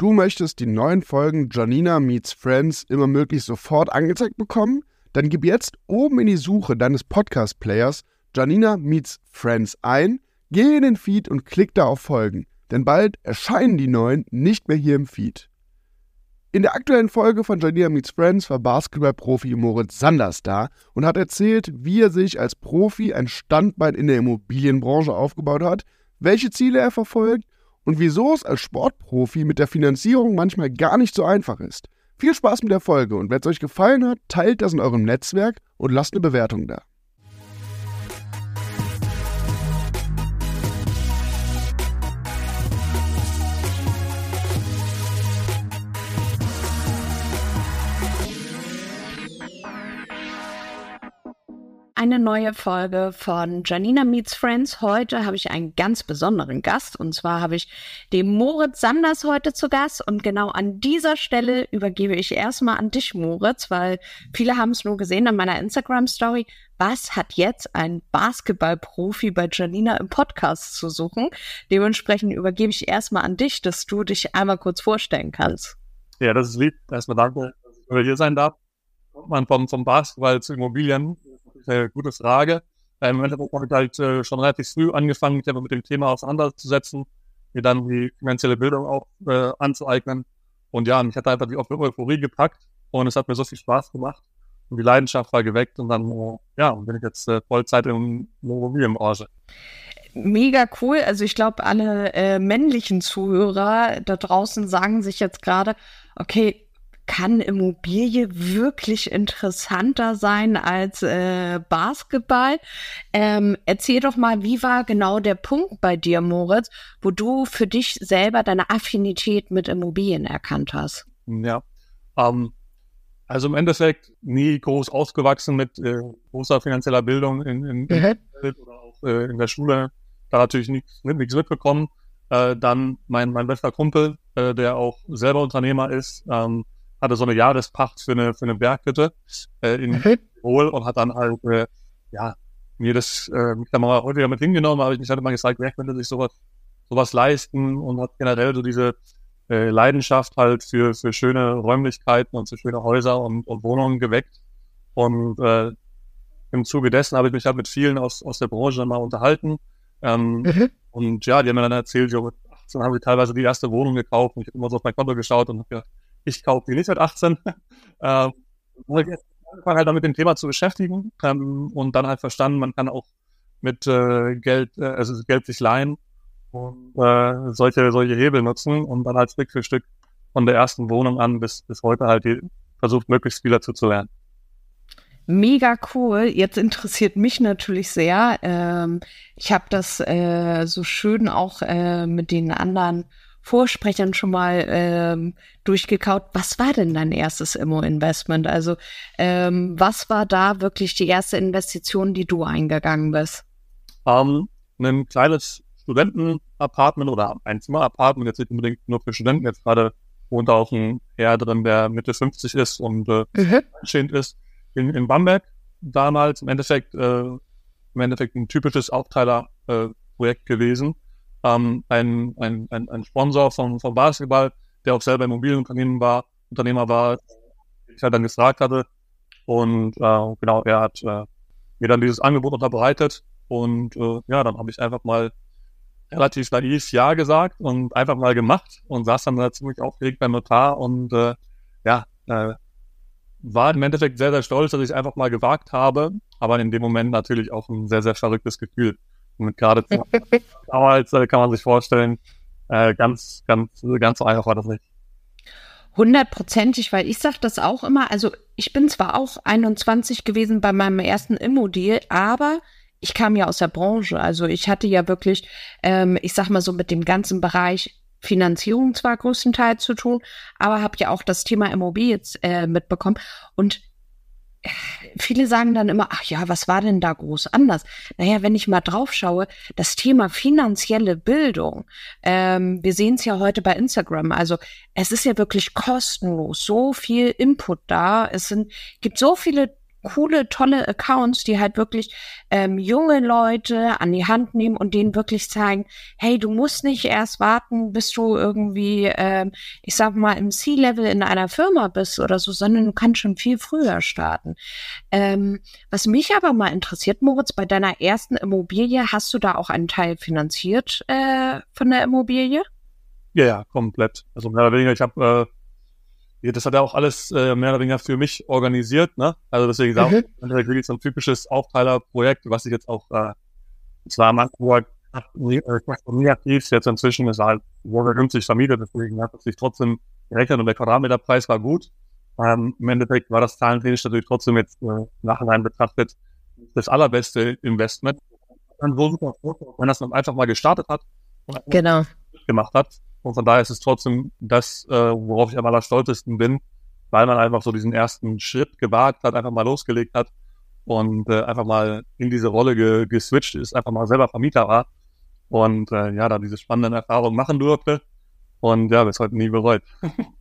Du möchtest die neuen Folgen Janina Meets Friends immer möglichst sofort angezeigt bekommen? Dann gib jetzt oben in die Suche deines Podcast-Players Janina Meets Friends ein, geh in den Feed und klick da auf Folgen, denn bald erscheinen die neuen nicht mehr hier im Feed. In der aktuellen Folge von Janina Meets Friends war Basketballprofi Moritz Sanders da und hat erzählt, wie er sich als Profi ein Standbein in der Immobilienbranche aufgebaut hat, welche Ziele er verfolgt und wieso es als Sportprofi mit der Finanzierung manchmal gar nicht so einfach ist. Viel Spaß mit der Folge und wenn es euch gefallen hat, teilt das in eurem Netzwerk und lasst eine Bewertung da. Eine neue Folge von Janina Meets Friends. Heute habe ich einen ganz besonderen Gast und zwar habe ich den Moritz Sanders heute zu Gast und genau an dieser Stelle übergebe ich erstmal an dich, Moritz, weil viele haben es nur gesehen an meiner Instagram-Story. Was hat jetzt ein Basketballprofi bei Janina im Podcast zu suchen? Dementsprechend übergebe ich erstmal an dich, dass du dich einmal kurz vorstellen kannst. Ja, das ist lieb. Erstmal danke, dass ich hier sein darf. Kommt man vom, vom Basketball zu Immobilien eine gute Frage. Im Moment habe ich halt äh, schon relativ früh angefangen, mich mit dem Thema auseinanderzusetzen, mir dann die finanzielle Bildung auch äh, anzueignen. Und ja, mich hat einfach die Euphorie gepackt und es hat mir so viel Spaß gemacht und die Leidenschaft war geweckt und dann, äh, ja, bin ich jetzt äh, Vollzeit der Immobilienbranche mega cool. Also ich glaube, alle äh, männlichen Zuhörer da draußen sagen sich jetzt gerade, okay, kann Immobilie wirklich interessanter sein als äh, Basketball? Ähm, erzähl doch mal, wie war genau der Punkt bei dir, Moritz, wo du für dich selber deine Affinität mit Immobilien erkannt hast? Ja, ähm, also im Endeffekt nie groß ausgewachsen mit äh, großer finanzieller Bildung in, in, in mhm. oder auch äh, in der Schule, da natürlich nichts mitbekommen. Äh, dann mein, mein bester Kumpel, äh, der auch selber Unternehmer ist, ähm, hatte so eine Jahrespacht für eine, für eine Berghütte äh, in Tirol und hat dann halt, äh, ja, mir das, äh, mich da mal häufiger mit hingenommen, aber ich mich halt immer gesagt, wer könnte sich sowas, sowas leisten und hat generell so diese äh, Leidenschaft halt für, für schöne Räumlichkeiten und für schöne Häuser und, und Wohnungen geweckt. Und äh, im Zuge dessen habe ich mich halt mit vielen aus, aus der Branche dann mal unterhalten. Ähm, mhm. Und ja, die haben mir dann erzählt, ja, mit 18 haben sie teilweise die erste Wohnung gekauft und ich habe immer so auf mein Konto geschaut und habe gedacht, ich kaufe die nicht mit 18. ähm, angefangen halt damit dem Thema zu beschäftigen ähm, und dann halt verstanden, man kann auch mit äh, Geld, äh, also Geld sich leihen und äh, solche, solche Hebel nutzen und dann halt Stück für Stück von der ersten Wohnung an bis, bis heute halt die, versucht, möglichst viel dazu zu lernen. Mega cool. Jetzt interessiert mich natürlich sehr. Ähm, ich habe das äh, so schön auch äh, mit den anderen Vorsprechern schon mal ähm, durchgekaut. Was war denn dein erstes Immo-Investment? Also ähm, was war da wirklich die erste Investition, die du eingegangen bist? Um, ähm, ein kleines Studenten-Apartment oder Einzimmer-Apartment, jetzt nicht unbedingt nur für Studenten, jetzt gerade wohnt auch ein Herr drin, der Mitte 50 ist und äh, mhm. ist, in, in Bamberg damals im Endeffekt, äh, im Endeffekt ein typisches Aufteiler-Projekt äh, gewesen ähm, ein, ein, ein, ein Sponsor von, von Basketball, der auch selber Immobilienunternehmen war, Unternehmer war, ich halt dann gefragt hatte. Und äh, genau, er hat äh, mir dann dieses Angebot unterbreitet. Und äh, ja, dann habe ich einfach mal relativ naiv Ja gesagt und einfach mal gemacht und saß dann da ziemlich aufgeregt beim Notar und äh, ja, äh, war im Endeffekt sehr, sehr stolz, dass ich einfach mal gewagt habe, aber in dem Moment natürlich auch ein sehr, sehr verrücktes Gefühl. Und gerade damals äh, kann man sich vorstellen, äh, ganz, ganz, ganz so einfach war das nicht. Hundertprozentig, weil ich sage das auch immer. Also ich bin zwar auch 21 gewesen bei meinem ersten Immo-Deal, aber ich kam ja aus der Branche. Also ich hatte ja wirklich, ähm, ich sag mal so mit dem ganzen Bereich Finanzierung zwar größtenteils zu tun, aber habe ja auch das Thema Immobilie äh, mitbekommen. Und viele sagen dann immer, ach ja, was war denn da groß anders? Naja, wenn ich mal drauf schaue, das Thema finanzielle Bildung, ähm, wir sehen es ja heute bei Instagram, also es ist ja wirklich kostenlos, so viel Input da, es sind, gibt so viele coole, tolle Accounts, die halt wirklich ähm, junge Leute an die Hand nehmen und denen wirklich zeigen, hey, du musst nicht erst warten, bis du irgendwie, ähm, ich sag mal, im C-Level in einer Firma bist oder so, sondern du kannst schon viel früher starten. Ähm, was mich aber mal interessiert, Moritz, bei deiner ersten Immobilie, hast du da auch einen Teil finanziert äh, von der Immobilie? Ja, ja, komplett. Also mehr oder weniger, ich habe äh, das hat er auch alles äh, mehr oder weniger für mich organisiert, ne? Also deswegen mhm. auch wirklich so ein typisches Aufteilerprojekt, was ich jetzt auch, äh, zwar am Anfang negativ, jetzt inzwischen ist halt wurde günstig vermietet, deswegen hat es sich trotzdem gerechnet und der Quadratmeterpreis war gut. Ähm, Im Endeffekt war das zahlentechnisch natürlich trotzdem jetzt äh, nachhinein betrachtet das allerbeste Investment. Dann so super, wenn das dann einfach mal gestartet hat und genau. gemacht hat, und von daher ist es trotzdem das, äh, worauf ich am allerstolzesten bin, weil man einfach so diesen ersten Schritt gewagt hat, einfach mal losgelegt hat und äh, einfach mal in diese Rolle ge geswitcht ist, einfach mal selber Vermieter war und äh, ja, da diese spannenden Erfahrungen machen durfte und ja, bis heute nie bereut.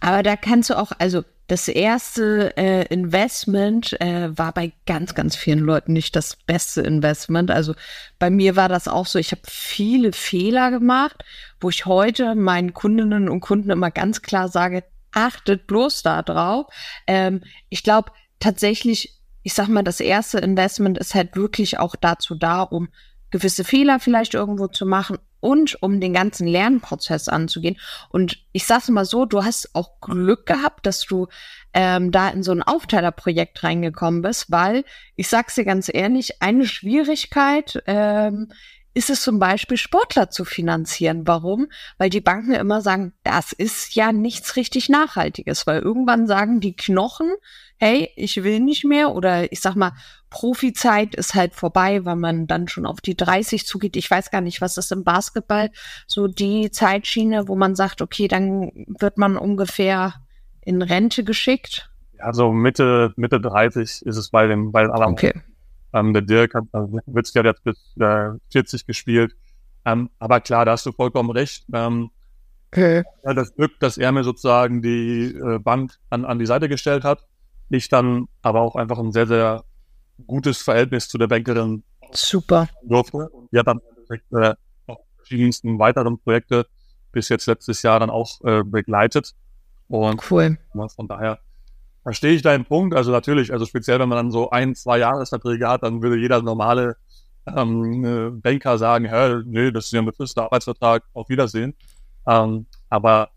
Aber da kannst du auch, also das erste äh, Investment äh, war bei ganz, ganz vielen Leuten nicht das beste Investment. Also bei mir war das auch so, ich habe viele Fehler gemacht, wo ich heute meinen Kundinnen und Kunden immer ganz klar sage, achtet bloß da drauf. Ähm, ich glaube tatsächlich, ich sag mal, das erste Investment ist halt wirklich auch dazu da, um gewisse Fehler vielleicht irgendwo zu machen und um den ganzen Lernprozess anzugehen. Und ich sage mal so, du hast auch Glück gehabt, dass du ähm, da in so ein Aufteilerprojekt reingekommen bist, weil ich sag's dir ganz ehrlich, eine Schwierigkeit ähm, ist es zum Beispiel, Sportler zu finanzieren. Warum? Weil die Banken immer sagen, das ist ja nichts richtig Nachhaltiges, weil irgendwann sagen die Knochen, hey, ich will nicht mehr oder ich sag mal, Profizeit ist halt vorbei, weil man dann schon auf die 30 zugeht. Ich weiß gar nicht, was ist im Basketball so die Zeitschiene, wo man sagt, okay, dann wird man ungefähr in Rente geschickt. Ja, so Mitte, Mitte 30 ist es bei den, bei den anderen. Okay. Ähm, der Dirk hat, also Witzki hat jetzt bis äh, 40 gespielt. Ähm, aber klar, da hast du vollkommen recht. Ähm, okay. Das Glück, dass er mir sozusagen die äh, Bank an, an die Seite gestellt hat. Ich dann aber auch einfach ein sehr, sehr gutes Verhältnis zu der Bankerin Super. durfte. Die hat dann äh, auch verschiedensten weiteren Projekte bis jetzt letztes Jahr dann auch äh, begleitet. Und cool. von daher verstehe ich deinen Punkt. Also natürlich, also speziell wenn man dann so ein, zwei Jahresverträge hat, dann würde jeder normale ähm, äh, Banker sagen, hä, nee, das ist ja ein befristeter Arbeitsvertrag, auf Wiedersehen. Ähm, aber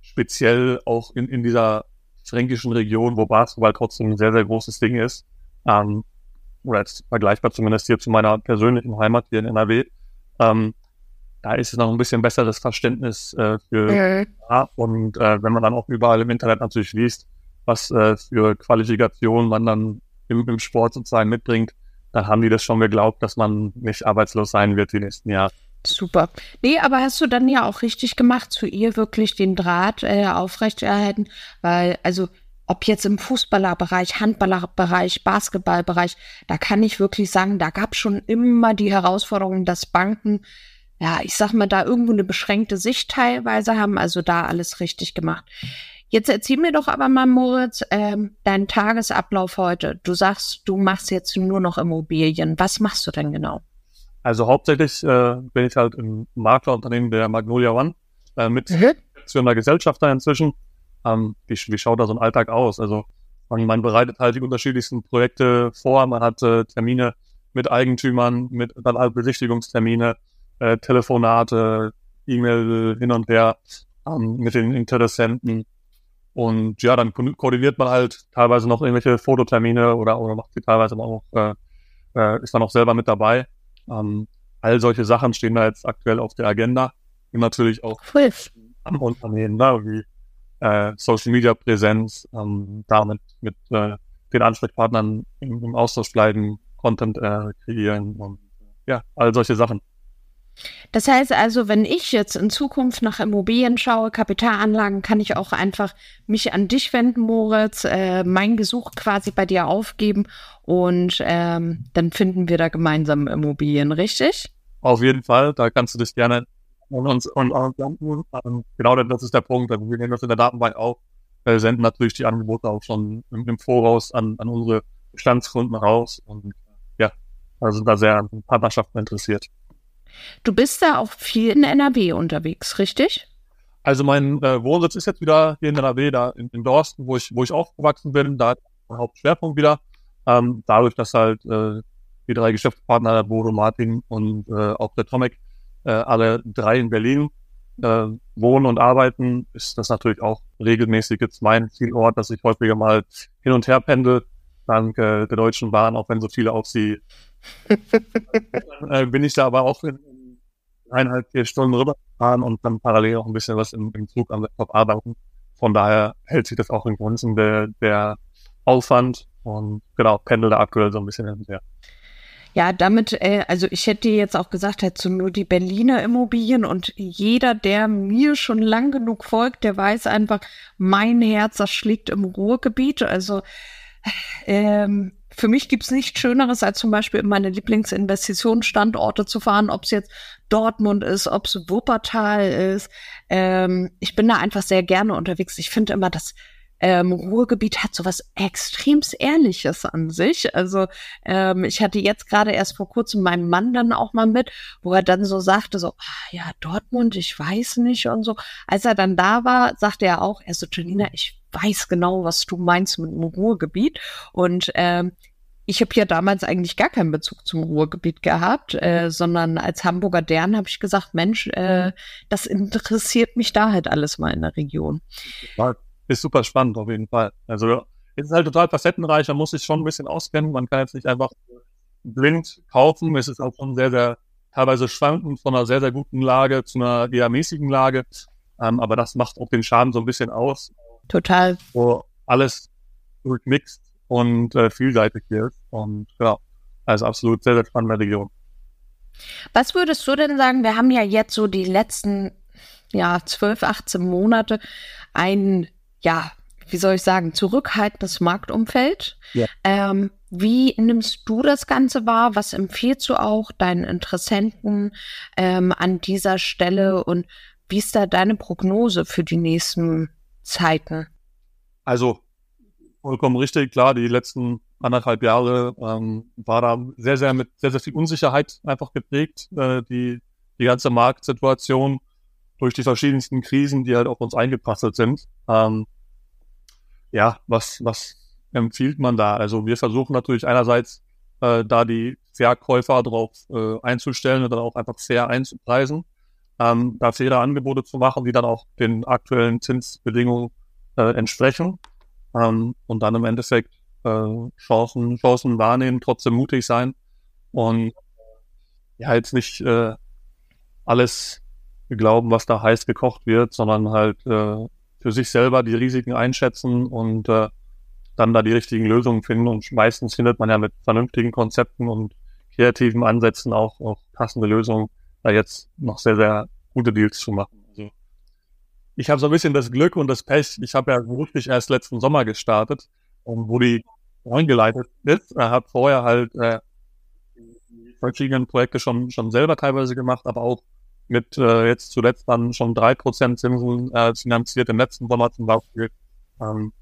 speziell auch in, in dieser fränkischen Region, wo Basketball trotzdem ein sehr, sehr großes Ding ist, ähm, oder jetzt vergleichbar zumindest hier zu meiner persönlichen Heimat hier in NRW, ähm, da ist es noch ein bisschen besseres Verständnis äh, für mhm. ja, und äh, wenn man dann auch überall im Internet natürlich liest, was äh, für Qualifikationen man dann im, im Sport sozusagen mitbringt, dann haben die das schon geglaubt, dass man nicht arbeitslos sein wird die nächsten Jahre. Super. Nee, aber hast du dann ja auch richtig gemacht, zu ihr wirklich den Draht äh, aufrechterhalten, weil, also ob jetzt im Fußballerbereich, Handballerbereich, Basketballbereich, da kann ich wirklich sagen, da gab es schon immer die Herausforderung, dass Banken, ja, ich sag mal, da irgendwo eine beschränkte Sicht teilweise haben, also da alles richtig gemacht. Jetzt erzähl mir doch aber mal, Moritz, ähm, deinen Tagesablauf heute. Du sagst, du machst jetzt nur noch Immobilien. Was machst du denn genau? Also hauptsächlich äh, bin ich halt im Maklerunternehmen der Magnolia One äh, mit mhm. einer Gesellschafter inzwischen ähm, wie, wie schaut da so ein Alltag aus? Also man, man bereitet halt die unterschiedlichsten Projekte vor, man hat äh, Termine mit Eigentümern, mit dann halt Besichtigungstermine, äh, Telefonate, E-Mail hin und her ähm, mit den Interessenten. Und ja, dann ko koordiniert man halt teilweise noch irgendwelche Fototermine oder, oder macht sie teilweise auch, äh, äh, ist dann auch selber mit dabei. Ähm, all solche Sachen stehen da jetzt aktuell auf der Agenda. Und natürlich auch am Unternehmen, ne, wie äh, Social Media Präsenz, ähm, damit mit äh, den Ansprechpartnern im, im Austausch bleiben, Content äh, kreieren und ja, all solche Sachen. Das heißt also, wenn ich jetzt in Zukunft nach Immobilien schaue, Kapitalanlagen, kann ich auch einfach mich an dich wenden, Moritz, äh, mein Gesuch quasi bei dir aufgeben und ähm, dann finden wir da gemeinsam Immobilien, richtig? Auf jeden Fall, da kannst du dich gerne und, und, und, und genau das ist der Punkt. Wir nehmen das in der Datenbank auf. äh, senden natürlich die Angebote auch schon im, im Voraus an, an unsere Bestandskunden raus und ja, also sind da sehr an Partnerschaften interessiert. Du bist da auch viel in NRW unterwegs, richtig? Also mein äh, Wohnsitz ist jetzt wieder hier in NRW, da in, in Dorsten, wo ich, wo ich aufgewachsen bin. Da hat mein Hauptschwerpunkt wieder. Ähm, dadurch, dass halt äh, die drei Geschäftspartner, der Bodo, Martin und äh, auch der Tomek, äh, alle drei in Berlin äh, wohnen und arbeiten, ist das natürlich auch regelmäßig jetzt mein Zielort, dass ich häufiger mal hin und her pendel, dank äh, der Deutschen Bahn, auch wenn so viele auf sie äh, bin ich da aber auch in, in eineinhalb, vier Stunden rüberfahren und dann parallel auch ein bisschen was im, im Zug am Laptop arbeiten. Von daher hält sich das auch in Grenzen der, der Aufwand und genau, pendel da aktuell so ein bisschen hin und her. Ja, damit, äh, also ich hätte jetzt auch gesagt, hättest du nur die Berliner Immobilien und jeder, der mir schon lang genug folgt, der weiß einfach, mein Herz, das schlägt im Ruhrgebiet. Also ähm, für mich gibt's nichts Schöneres, als zum Beispiel in meine Lieblingsinvestitionsstandorte zu fahren, ob es jetzt Dortmund ist, ob es Wuppertal ist. Ähm, ich bin da einfach sehr gerne unterwegs. Ich finde immer, das ähm, Ruhrgebiet hat so was extremst Ehrliches an sich. Also ähm, ich hatte jetzt gerade erst vor kurzem meinen Mann dann auch mal mit, wo er dann so sagte, so, ah, ja, Dortmund, ich weiß nicht und so. Als er dann da war, sagte er auch, er so, Janina, ich weiß genau, was du meinst mit dem Ruhrgebiet. Und ähm, ich habe ja damals eigentlich gar keinen Bezug zum Ruhrgebiet gehabt, äh, sondern als Hamburger Dern habe ich gesagt, Mensch, äh, das interessiert mich da halt alles mal in der Region. Ja, ist super spannend auf jeden Fall. Also es ist halt total facettenreich, man muss sich schon ein bisschen auskennen. Man kann jetzt nicht einfach blind kaufen. Es ist auch schon sehr, sehr teilweise schwankend von einer sehr, sehr guten Lage zu einer eher mäßigen Lage. Ähm, aber das macht auch den Schaden so ein bisschen aus. Total. Wo alles durchmixt und äh, vielseitig hier ist. Und ja, also absolut sehr, sehr spannende Region. Was würdest du denn sagen? Wir haben ja jetzt so die letzten ja, 12, 18 Monate ein ja, wie soll ich sagen, zurückhaltendes Marktumfeld. Ja. Ähm, wie nimmst du das Ganze wahr? Was empfiehlst du auch deinen Interessenten ähm, an dieser Stelle und wie ist da deine Prognose für die nächsten Zeiten? Also vollkommen richtig, klar, die letzten anderthalb Jahre ähm, war da sehr, sehr mit sehr, sehr viel Unsicherheit einfach geprägt, äh, die, die ganze Marktsituation durch die verschiedensten Krisen, die halt auf uns eingeprasselt sind. Ähm, ja, was, was empfiehlt man da? Also wir versuchen natürlich einerseits äh, da die Verkäufer drauf äh, einzustellen und dann auch einfach fair einzupreisen, ähm, da faire Angebote zu machen, die dann auch den aktuellen Zinsbedingungen äh, entsprechen ähm, und dann im Endeffekt äh, Chancen, Chancen wahrnehmen, trotzdem mutig sein und ja jetzt nicht äh, alles glauben, was da heiß gekocht wird, sondern halt äh, für sich selber die Risiken einschätzen und äh, dann da die richtigen Lösungen finden. Und meistens findet man ja mit vernünftigen Konzepten und kreativen Ansätzen auch, auch passende Lösungen, da jetzt noch sehr, sehr gute Deals zu machen. Also ich habe so ein bisschen das Glück und das Pech. Ich habe ja beruflich erst letzten Sommer gestartet und wo die eingeleitet ist. Er hat vorher halt äh, verschiedene Projekte schon, schon selber teilweise gemacht, aber auch mit äh, jetzt zuletzt dann schon drei Prozent Zinsen äh, finanziert im letzten Sommer zum Beispiel. Ähm,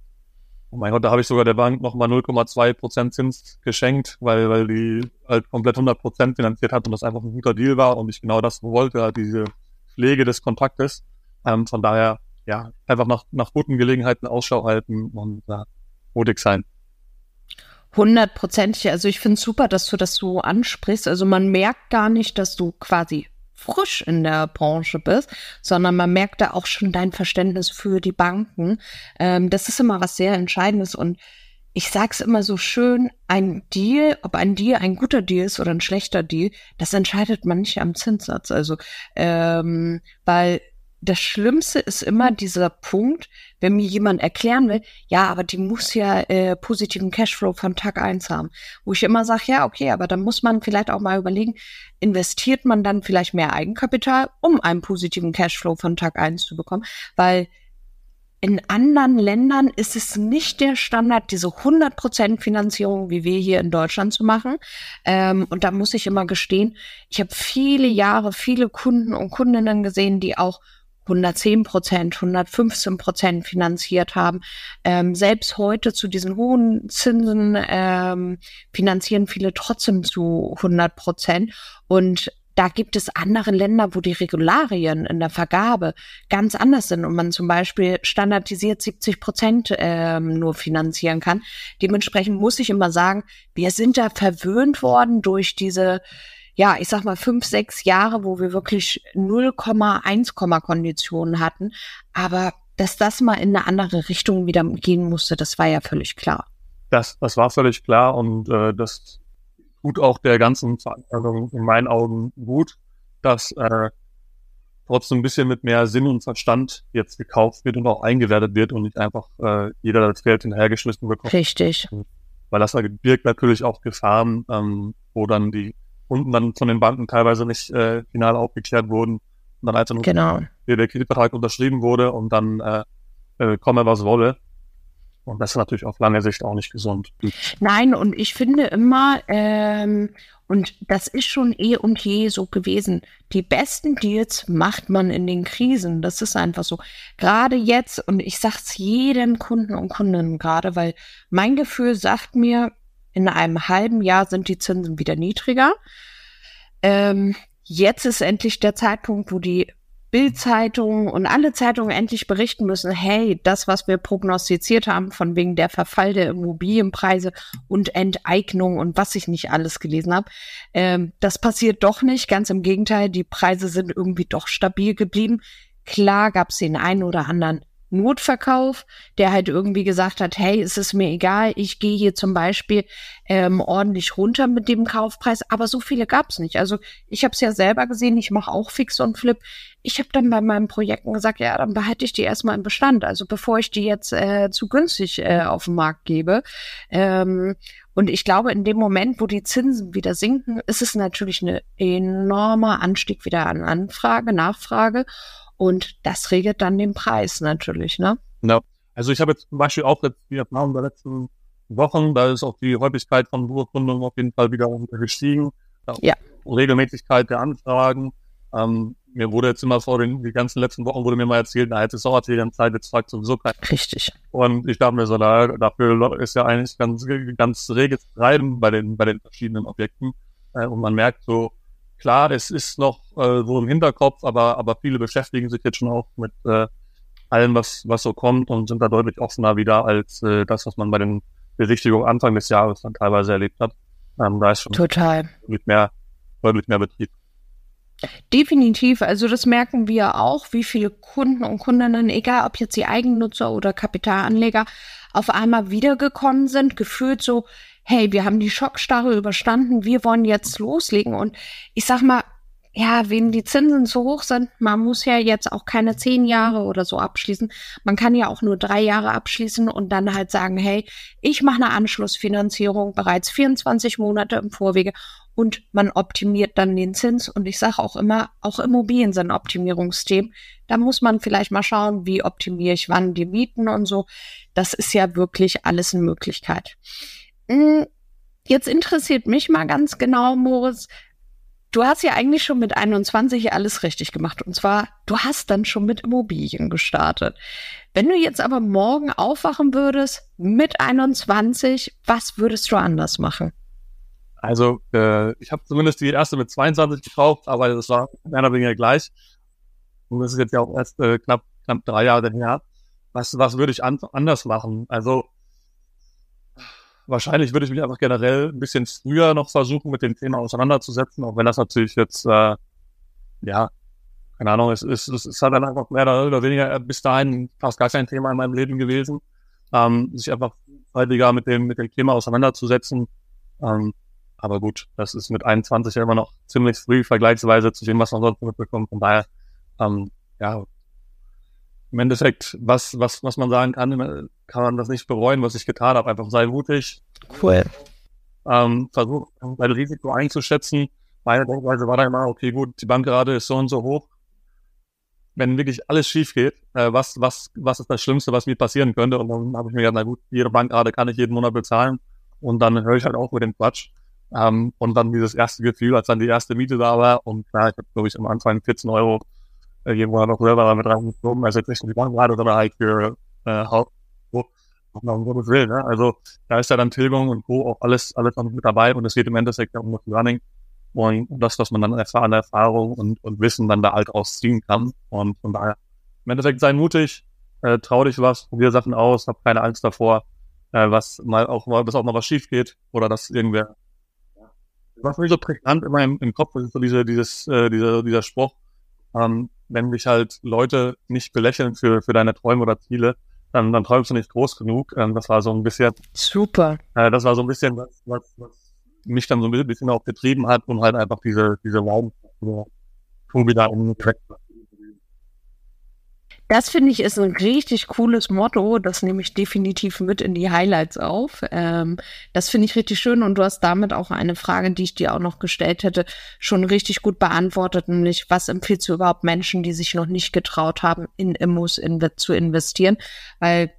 oh mein Gott, da habe ich sogar der Bank nochmal 0,2 Prozent Zins geschenkt, weil, weil die halt komplett 100 Prozent finanziert hat und das einfach ein guter Deal war und ich genau das wollte, halt diese Pflege des Kontaktes. Ähm, von daher, ja, einfach nach, nach guten Gelegenheiten Ausschau halten und ja, mutig sein. Hundertprozentig. Also ich finde es super, dass du das so ansprichst. Also man merkt gar nicht, dass du quasi frisch in der Branche bist, sondern man merkt da auch schon dein Verständnis für die Banken. Ähm, das ist immer was sehr Entscheidendes und ich sag's immer so schön, ein Deal, ob ein Deal ein guter Deal ist oder ein schlechter Deal, das entscheidet man nicht am Zinssatz. Also, ähm, weil das Schlimmste ist immer dieser Punkt, wenn mir jemand erklären will, ja, aber die muss ja äh, positiven Cashflow von Tag eins haben. Wo ich immer sage, ja, okay, aber dann muss man vielleicht auch mal überlegen, investiert man dann vielleicht mehr Eigenkapital, um einen positiven Cashflow von Tag eins zu bekommen? Weil in anderen Ländern ist es nicht der Standard, diese 100% Finanzierung, wie wir hier in Deutschland zu machen. Ähm, und da muss ich immer gestehen, ich habe viele Jahre, viele Kunden und Kundinnen gesehen, die auch 110 Prozent, 115 Prozent finanziert haben. Ähm, selbst heute zu diesen hohen Zinsen ähm, finanzieren viele trotzdem zu 100 Prozent. Und da gibt es andere Länder, wo die Regularien in der Vergabe ganz anders sind und man zum Beispiel standardisiert 70 Prozent ähm, nur finanzieren kann. Dementsprechend muss ich immer sagen, wir sind da verwöhnt worden durch diese ja, ich sag mal fünf, sechs Jahre, wo wir wirklich 0,1 Konditionen hatten. Aber dass das mal in eine andere Richtung wieder gehen musste, das war ja völlig klar. Das, das war völlig klar und äh, das tut auch der ganzen Veranstaltung in meinen Augen gut, dass äh, trotzdem ein bisschen mit mehr Sinn und Verstand jetzt gekauft wird und auch eingewertet wird und nicht einfach äh, jeder das Geld hinterhergeschmissen bekommt. Richtig. Weil das birgt natürlich auch Gefahren, ähm, wo dann die Kunden dann von den Banken teilweise nicht äh, final aufgeklärt wurden und dann einfach nur genau. der Kreditvertrag unterschrieben wurde und dann äh, äh, komme was wolle. Und das ist natürlich auf lange Sicht auch nicht gesund. Nein, und ich finde immer, ähm, und das ist schon eh und je so gewesen, die besten Deals macht man in den Krisen. Das ist einfach so. Gerade jetzt, und ich sag's jedem Kunden und Kundinnen gerade, weil mein Gefühl sagt mir, in einem halben Jahr sind die Zinsen wieder niedriger. Ähm, jetzt ist endlich der Zeitpunkt, wo die Bildzeitungen und alle Zeitungen endlich berichten müssen, hey, das, was wir prognostiziert haben, von wegen der Verfall der Immobilienpreise und Enteignung und was ich nicht alles gelesen habe, ähm, das passiert doch nicht. Ganz im Gegenteil, die Preise sind irgendwie doch stabil geblieben. Klar gab es den einen oder anderen Notverkauf, der halt irgendwie gesagt hat, hey, es ist mir egal, ich gehe hier zum Beispiel ähm, ordentlich runter mit dem Kaufpreis, aber so viele gab es nicht. Also ich habe es ja selber gesehen, ich mache auch Fix und Flip. Ich habe dann bei meinen Projekten gesagt, ja, dann behalte ich die erstmal im Bestand, also bevor ich die jetzt äh, zu günstig äh, auf den Markt gebe. Ähm, und ich glaube, in dem Moment, wo die Zinsen wieder sinken, ist es natürlich ein enormer Anstieg wieder an Anfrage, Nachfrage. Und das regelt dann den Preis natürlich, ne? Ja. Also ich habe jetzt zum Beispiel auch jetzt die Erfahrung der letzten Wochen, da ist auch die Häufigkeit von Buchgründungen auf jeden Fall wieder gestiegen. Ja. Regelmäßigkeit der Anfragen. Ähm, mir wurde jetzt immer vor den die ganzen letzten Wochen wurde mir mal erzählt, na, jetzt ist Sommerferienzeit, jetzt fragt sowieso kein. Richtig. Und ich dachte mir so, na, dafür ist ja eigentlich ganz, ganz reges Treiben bei den, bei den verschiedenen Objekten. Äh, und man merkt so, Klar, es ist noch äh, so im Hinterkopf, aber, aber viele beschäftigen sich jetzt schon auch mit äh, allem, was, was so kommt und sind da deutlich offener wieder als äh, das, was man bei den Besichtigungen Anfang des Jahres dann teilweise erlebt hat. Ähm, da ist schon Total. deutlich mehr, deutlich mehr Betrieb. Definitiv. Also das merken wir auch, wie viele Kunden und Kundinnen, egal ob jetzt die Eigennutzer oder Kapitalanleger, auf einmal wiedergekommen sind, gefühlt so, hey, wir haben die Schockstarre überstanden, wir wollen jetzt loslegen. Und ich sag mal, ja, wenn die Zinsen zu hoch sind, man muss ja jetzt auch keine zehn Jahre oder so abschließen. Man kann ja auch nur drei Jahre abschließen und dann halt sagen, hey, ich mache eine Anschlussfinanzierung bereits 24 Monate im Vorwege und man optimiert dann den Zins. Und ich sage auch immer, auch Immobilien sind Optimierungsthemen. Da muss man vielleicht mal schauen, wie optimiere ich wann die Mieten und so. Das ist ja wirklich alles eine Möglichkeit. Hm, jetzt interessiert mich mal ganz genau, Moritz. Du hast ja eigentlich schon mit 21 alles richtig gemacht. Und zwar, du hast dann schon mit Immobilien gestartet. Wenn du jetzt aber morgen aufwachen würdest mit 21, was würdest du anders machen? Also, äh, ich habe zumindest die erste mit 22 gekauft, aber das war mehr oder weniger gleich. Und das ist jetzt ja auch erst äh, knapp, knapp drei Jahre her. Was, was würde ich an, anders machen? Also, wahrscheinlich würde ich mich einfach generell ein bisschen früher noch versuchen, mit dem Thema auseinanderzusetzen, auch wenn das natürlich jetzt, äh, ja, keine Ahnung, es ist, es ist halt dann einfach mehr oder weniger bis dahin fast gar kein Thema in meinem Leben gewesen, ähm, sich einfach häufiger mit dem, mit dem Thema auseinanderzusetzen. Ähm, aber gut, das ist mit 21 ja immer noch ziemlich früh vergleichsweise zu dem, was man sonst mitbekommt. Von daher, ähm, ja, im Endeffekt, was, was, was man sagen kann, kann man das nicht bereuen, was ich getan habe. Einfach sei mutig. Cool. Ähm, versuch, dein Risiko einzuschätzen. Meine Denkweise war da immer, okay, gut, die Bankrate ist so und so hoch. Wenn wirklich alles schief geht, äh, was, was, was ist das Schlimmste, was mir passieren könnte? Und dann habe ich mir gedacht, na gut, jede Bankrate kann ich jeden Monat bezahlen. Und dann höre ich halt auch mit dem Quatsch. Ähm, und dann dieses erste Gefühl, als dann die erste Miete da war. Und klar, ich habe, glaube ich, am Anfang 14 Euro äh, irgendwo noch selber mit reingezogen, also jetzt nicht nur die Bankrate, sondern halt für äh, um Gottes Willen, ne? Also da ist ja dann Tilgung und Co. auch alles, alles mit dabei und es geht im Endeffekt ja um das Running und das, was man dann an Erfahrung und, und Wissen dann da halt rausziehen kann. Und von daher, im Endeffekt sei mutig, äh, trau dich was, probier Sachen aus, hab keine Angst davor, äh, was mal auch mal, dass auch mal was schief geht oder dass irgendwer. Was mir so prägnant immer im, im Kopf ist so diese, dieses, äh, dieser, dieser Spruch, ähm, wenn dich halt Leute nicht belächeln für, für deine Träume oder Ziele, dann, dann träumst du nicht groß genug. Ähm, das war so ein bisschen. Super. Äh, das war so ein bisschen was, was, was mich dann so ein bisschen auch getrieben hat und halt einfach diese, diese Leidenschaft, wieder um das finde ich ist ein richtig cooles Motto. Das nehme ich definitiv mit in die Highlights auf. Ähm, das finde ich richtig schön und du hast damit auch eine Frage, die ich dir auch noch gestellt hätte, schon richtig gut beantwortet, nämlich was empfiehlst du überhaupt Menschen, die sich noch nicht getraut haben, in Immos in, zu investieren? Weil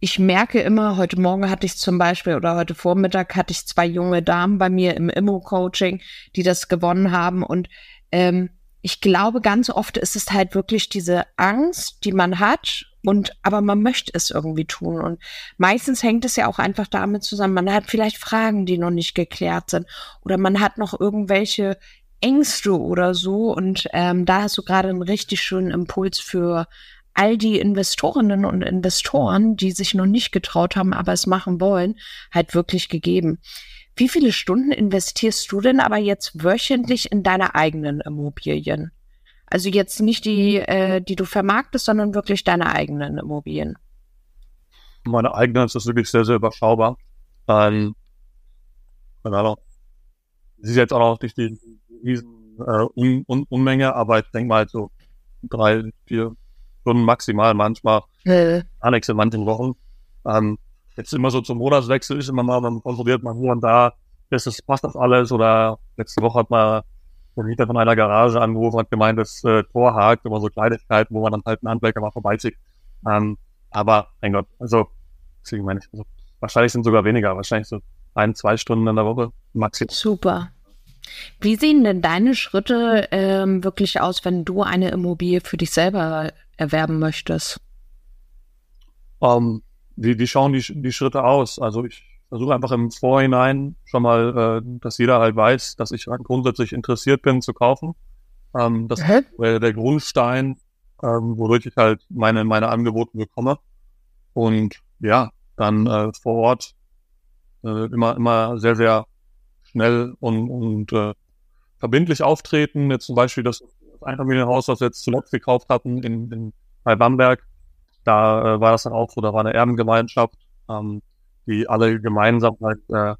ich merke immer, heute Morgen hatte ich zum Beispiel oder heute Vormittag hatte ich zwei junge Damen bei mir im Immo-Coaching, die das gewonnen haben und ähm, ich glaube, ganz oft ist es halt wirklich diese Angst, die man hat und aber man möchte es irgendwie tun und meistens hängt es ja auch einfach damit zusammen, man hat vielleicht Fragen, die noch nicht geklärt sind oder man hat noch irgendwelche Ängste oder so und ähm, da hast du gerade einen richtig schönen Impuls für all die Investorinnen und Investoren, die sich noch nicht getraut haben, aber es machen wollen, halt wirklich gegeben. Wie viele Stunden investierst du denn aber jetzt wöchentlich in deine eigenen Immobilien? Also jetzt nicht die, äh, die du vermarktest, sondern wirklich deine eigenen Immobilien. Meine eigenen ist das wirklich sehr, sehr überschaubar. Ähm, keine Ahnung. Sie ist jetzt auch noch nicht die riesen äh, Un Un Unmenge, aber ich denke mal so drei, vier Stunden maximal, manchmal äh. Alex in manchen Wochen. Ähm, jetzt immer so zum Monatswechsel ist immer mal, man kontrolliert mal hier und da, ist das, passt das alles oder letzte Woche hat man der Mieter von einer Garage angerufen, hat gemeint, das äh, Tor hakt, immer so Kleinigkeiten, wo man dann halt einen Handwerker mal vorbeizieht. Ähm, aber, mein Gott, also, deswegen meine ich, also, wahrscheinlich sind sogar weniger, wahrscheinlich so ein, zwei Stunden in der Woche maximal. Super. Wie sehen denn deine Schritte ähm, wirklich aus, wenn du eine Immobilie für dich selber erwerben möchtest? Um, ähm, wie, wie schauen die, die Schritte aus? Also ich versuche einfach im Vorhinein schon mal, äh, dass jeder halt weiß, dass ich grundsätzlich interessiert bin zu kaufen. Ähm, das Hä? wäre der Grundstein, ähm, wodurch ich halt meine, meine Angebote bekomme. Und ja, dann äh, vor Ort äh, immer, immer sehr, sehr schnell und, und äh, verbindlich auftreten. Jetzt zum Beispiel das Einfamilienhaus, was wir jetzt zuletzt gekauft hatten in, in bei Bamberg, da äh, war das dann auch so, da war eine Erbengemeinschaft, ähm, die alle gemeinsam halt, äh,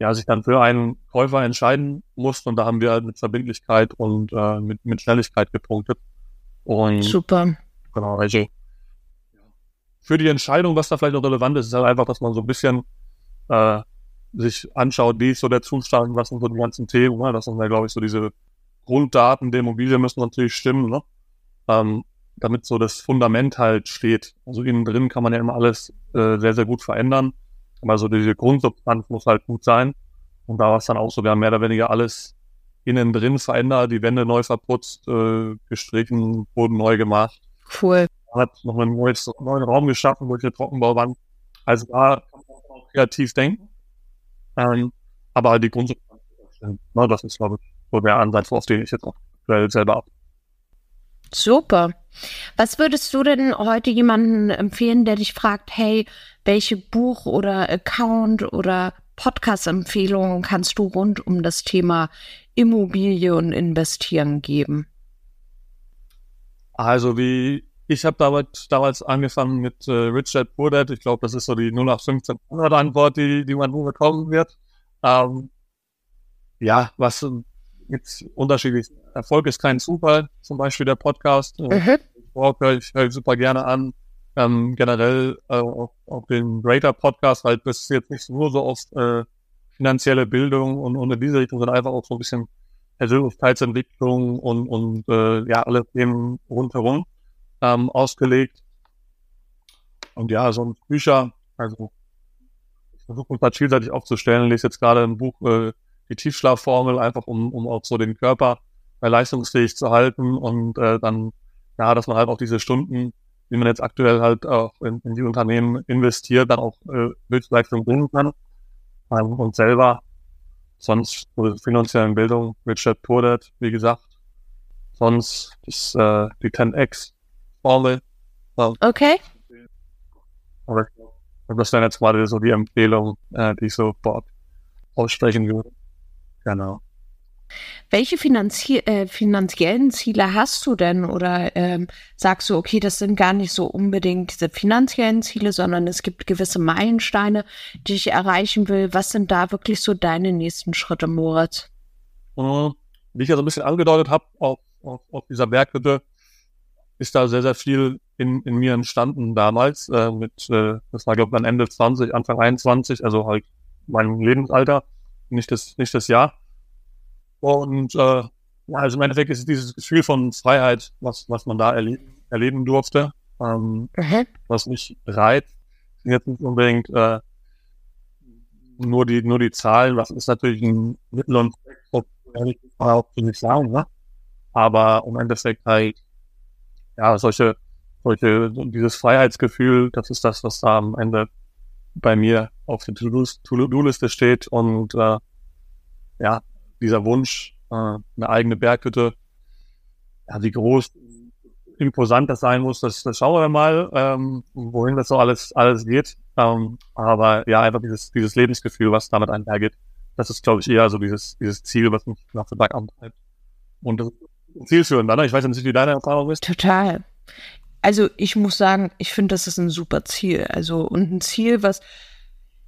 ja, sich dann für einen Käufer entscheiden mussten und da haben wir halt mit Verbindlichkeit und äh, mit, mit Schnelligkeit gepunktet. Und Super. Genau, also für die Entscheidung, was da vielleicht noch relevant ist, ist halt einfach, dass man so ein bisschen äh, sich anschaut, wie ist so der Zustand, was sind so die ganzen Themen, ne? das sind ja, glaube ich, so diese Grunddaten der Immobilie müssen natürlich stimmen, ne? Ähm, damit so das Fundament halt steht. Also innen drin kann man ja immer alles äh, sehr, sehr gut verändern. Aber so diese Grundsubstanz muss halt gut sein. Und da war es dann auch so, wir haben mehr oder weniger alles innen drin verändert, die Wände neu verputzt, äh, gestrichen, wurden neu gemacht. Cool. Man hat noch einen neuen Raum geschaffen, wo ich eine Trockenbauwand. Also da kann man auch kreativ denken. Ähm, aber halt die Grundsubstanz, ne, das ist, glaube ich, so der Ansatz, auf den ich jetzt auch selber ab. Super. Was würdest du denn heute jemanden empfehlen, der dich fragt, hey, welche Buch- oder Account- oder Podcast-Empfehlungen kannst du rund um das Thema Immobilie und Investieren geben? Also wie ich habe damals, damals angefangen mit äh, Richard Burdett. Ich glaube, das ist so die 0815 Antwort, die, die man nur bekommen wird. Ähm, ja, was jetzt unterschiedlich. Erfolg ist kein Zufall, zum Beispiel der Podcast. Mhm. höre ich, hör ich super gerne an. Ähm, generell äh, auf, auf den Greater Podcast, weil das ist jetzt nicht nur so auf äh, finanzielle Bildung und, und in diese Richtung, sondern einfach auch so ein bisschen Persönlichkeitsentwicklung und, und äh, ja, alle Themen rundherum ähm, ausgelegt. Und ja, so ein Bücher, also ich versuche uns da vielseitig aufzustellen, lese jetzt gerade ein Buch äh, die Tiefschlafformel, einfach um, um auch so den Körper äh, leistungsfähig zu halten und äh, dann, ja, dass man halt auch diese Stunden, die man jetzt aktuell halt auch in, in die Unternehmen investiert, dann auch äh, Höchstleistung bringen kann ähm, und selber sonst finanziellen Bildung, Richard Purdett, wie gesagt, sonst ist äh, die 10x-Formel. Okay. Aber das wäre jetzt mal so die Empfehlung, äh, die ich so aussprechen würde. Genau. Welche finanzie äh, finanziellen Ziele hast du denn? Oder ähm, sagst du, okay, das sind gar nicht so unbedingt diese finanziellen Ziele, sondern es gibt gewisse Meilensteine, die ich erreichen will. Was sind da wirklich so deine nächsten Schritte, Moritz? Mhm. Wie ich ja so ein bisschen angedeutet habe, auf, auf, auf dieser Berghütte ist da sehr, sehr viel in, in mir entstanden damals. Äh, mit, äh, das war, glaube ich, Ende 20, Anfang 21, also halt mein Lebensalter, nicht das, nicht das Jahr. Und äh, also im Endeffekt ist es dieses Gefühl von Freiheit, was, was man da erleben, erleben durfte, ähm, mhm. was mich reizt. Jetzt nicht unbedingt äh, nur die nur die Zahlen, was ist natürlich ein Mittel und zu nicht sagen, ne? Aber im Endeffekt halt, ja, solche, solche, dieses Freiheitsgefühl, das ist das, was da am Ende bei mir auf der To-Do-Liste steht und äh, ja, dieser Wunsch, äh, eine eigene Berghütte, ja, wie groß, imposant das sein muss, das, das schauen wir mal, ähm, wohin das so alles, alles geht. Ähm, aber ja, einfach dieses, dieses Lebensgefühl, was damit einhergeht, das ist, glaube ich, eher so dieses, dieses Ziel, was mich nach dem Tag antreibt. Und das ist zielführend, oder? Ich weiß nicht, wie deine Erfahrung ist. Total. Also ich muss sagen, ich finde, das ist ein super Ziel. Also und ein Ziel, was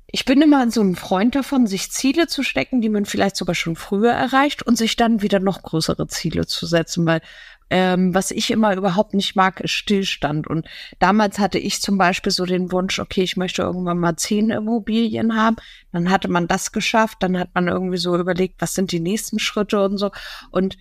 ich bin immer so ein Freund davon, sich Ziele zu stecken, die man vielleicht sogar schon früher erreicht und sich dann wieder noch größere Ziele zu setzen, weil ähm, was ich immer überhaupt nicht mag, ist Stillstand. Und damals hatte ich zum Beispiel so den Wunsch, okay, ich möchte irgendwann mal zehn Immobilien haben. Dann hatte man das geschafft, dann hat man irgendwie so überlegt, was sind die nächsten Schritte und so. Und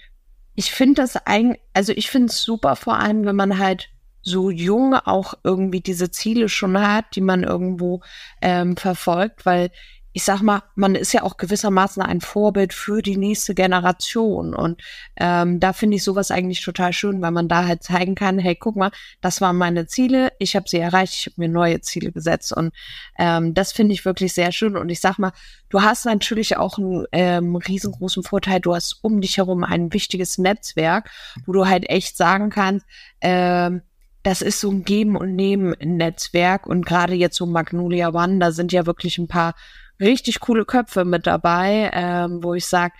ich finde das eigentlich, also ich finde es super, vor allem, wenn man halt so jung auch irgendwie diese Ziele schon hat, die man irgendwo ähm, verfolgt, weil ich sag mal, man ist ja auch gewissermaßen ein Vorbild für die nächste Generation. Und ähm, da finde ich sowas eigentlich total schön, weil man da halt zeigen kann, hey, guck mal, das waren meine Ziele, ich habe sie erreicht, ich habe mir neue Ziele gesetzt. Und ähm, das finde ich wirklich sehr schön. Und ich sag mal, du hast natürlich auch einen ähm, riesengroßen Vorteil, du hast um dich herum ein wichtiges Netzwerk, wo du halt echt sagen kannst, ähm, das ist so ein Geben und Nehmen im Netzwerk und gerade jetzt so Magnolia One, da sind ja wirklich ein paar richtig coole Köpfe mit dabei, ähm, wo ich sage,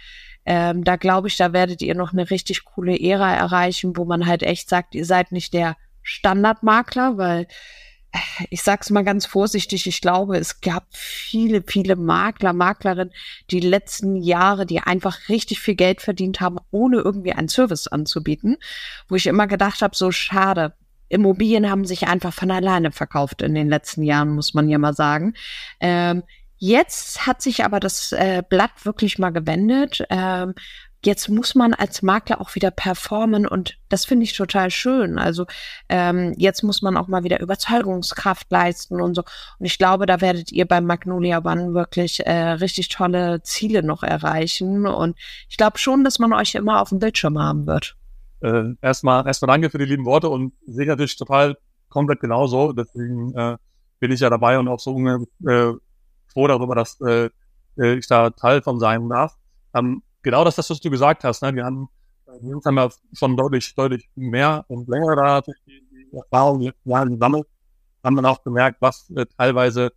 ähm, da glaube ich, da werdet ihr noch eine richtig coole Ära erreichen, wo man halt echt sagt, ihr seid nicht der Standardmakler, weil äh, ich sag's mal ganz vorsichtig, ich glaube, es gab viele, viele Makler, Maklerinnen, die letzten Jahre, die einfach richtig viel Geld verdient haben, ohne irgendwie einen Service anzubieten, wo ich immer gedacht habe, so schade, Immobilien haben sich einfach von alleine verkauft in den letzten Jahren, muss man ja mal sagen. Ähm, jetzt hat sich aber das äh, Blatt wirklich mal gewendet. Ähm, jetzt muss man als Makler auch wieder performen und das finde ich total schön. Also ähm, jetzt muss man auch mal wieder Überzeugungskraft leisten und so. Und ich glaube, da werdet ihr beim Magnolia One wirklich äh, richtig tolle Ziele noch erreichen. Und ich glaube schon, dass man euch immer auf dem Bildschirm haben wird äh, erstmal, erstmal danke für die lieben Worte und sehe natürlich total komplett genauso. Deswegen äh, bin ich ja dabei und auch so äh, froh darüber, dass äh, äh, ich da Teil von sein darf. Ähm, genau das, was du gesagt hast. Ne? Wir haben, wir haben ja schon deutlich, deutlich mehr und länger da die, Erfahrung gesammelt, haben dann auch gemerkt, was äh, teilweise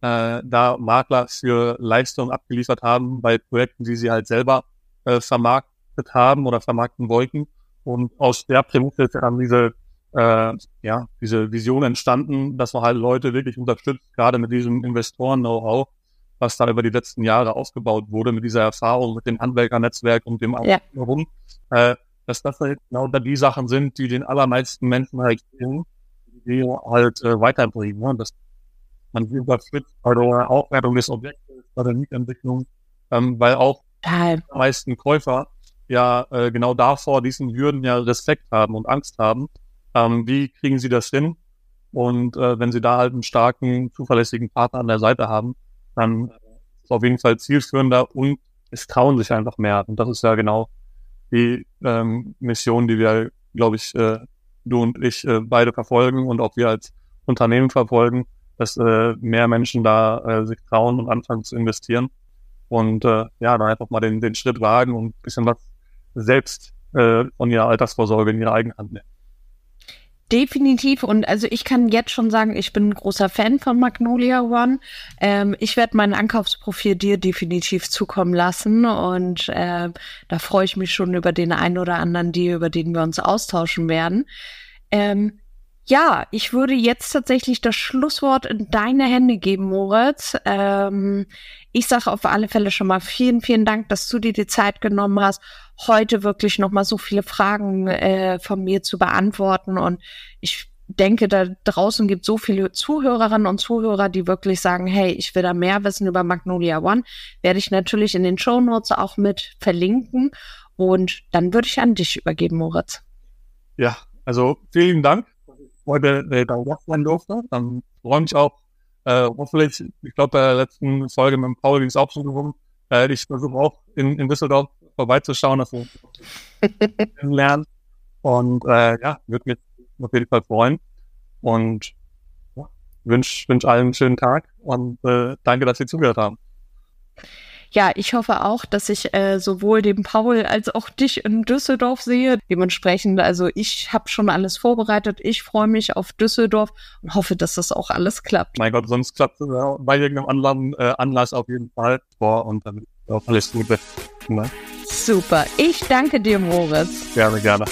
äh, da Makler für Leistungen abgeliefert haben bei Projekten, die sie halt selber äh, vermarktet haben oder vermarkten wollten. Und aus der Prämisse ist dann diese, äh, ja, diese Vision entstanden, dass man halt Leute wirklich unterstützt, gerade mit diesem Investoren-Know-how, was da über die letzten Jahre aufgebaut wurde, mit dieser Erfahrung, mit dem Handwerkernetzwerk und dem ja. herum, äh, dass das halt genau die Sachen sind, die den allermeisten Menschen halt die halt äh, weiterbringen. Ne? Dass man überschritt bei der Aufwertung des Objektes, bei der Mietentwicklung, ähm, weil auch die meisten Käufer ja äh, genau davor, diesen Hürden ja Respekt haben und Angst haben. Ähm, wie kriegen sie das hin? Und äh, wenn sie da halt einen starken, zuverlässigen Partner an der Seite haben, dann ist auf jeden Fall zielführender und es trauen sich einfach mehr. Und das ist ja genau die ähm, Mission, die wir, glaube ich, äh, du und ich äh, beide verfolgen und auch wir als Unternehmen verfolgen, dass äh, mehr Menschen da äh, sich trauen und anfangen zu investieren und äh, ja, dann einfach mal den, den Schritt wagen und bisschen was selbst äh, von ihrer Altersvorsorge in ihre eigene Hand nehmen. Definitiv. Und also ich kann jetzt schon sagen, ich bin ein großer Fan von Magnolia One. Ähm, ich werde mein Ankaufsprofil dir definitiv zukommen lassen. Und äh, da freue ich mich schon über den einen oder anderen Deal, über den wir uns austauschen werden. Ähm, ja, ich würde jetzt tatsächlich das Schlusswort in deine Hände geben, Moritz. Ähm, ich sage auf alle Fälle schon mal vielen, vielen Dank, dass du dir die Zeit genommen hast, heute wirklich noch mal so viele Fragen äh, von mir zu beantworten. Und ich denke, da draußen gibt so viele Zuhörerinnen und Zuhörer, die wirklich sagen, hey, ich will da mehr wissen über Magnolia One. Werde ich natürlich in den Show Notes auch mit verlinken. Und dann würde ich an dich übergeben, Moritz. Ja, also vielen Dank heute äh, da sein durfte. Dann freue mich auch, äh, hoffentlich, ich glaube, bei der letzten Folge mit Paul ging es auch schon darum, äh, ich versuche auch in, in Düsseldorf vorbeizuschauen, dass wir kennenlernen. Und äh, ja, würde mich auf jeden Fall freuen. Und ja, wünsche wünsch allen einen schönen Tag und äh, danke, dass Sie zugehört haben ja, ich hoffe auch, dass ich äh, sowohl den Paul als auch dich in Düsseldorf sehe. Dementsprechend, also ich habe schon alles vorbereitet. Ich freue mich auf Düsseldorf und hoffe, dass das auch alles klappt. Mein Gott, sonst klappt es äh, bei irgendeinem anderen äh, Anlass auf jeden Fall. Boah, und dann auch alles Gute. Ne? Super. Ich danke dir, Moritz. Gerne, gerne.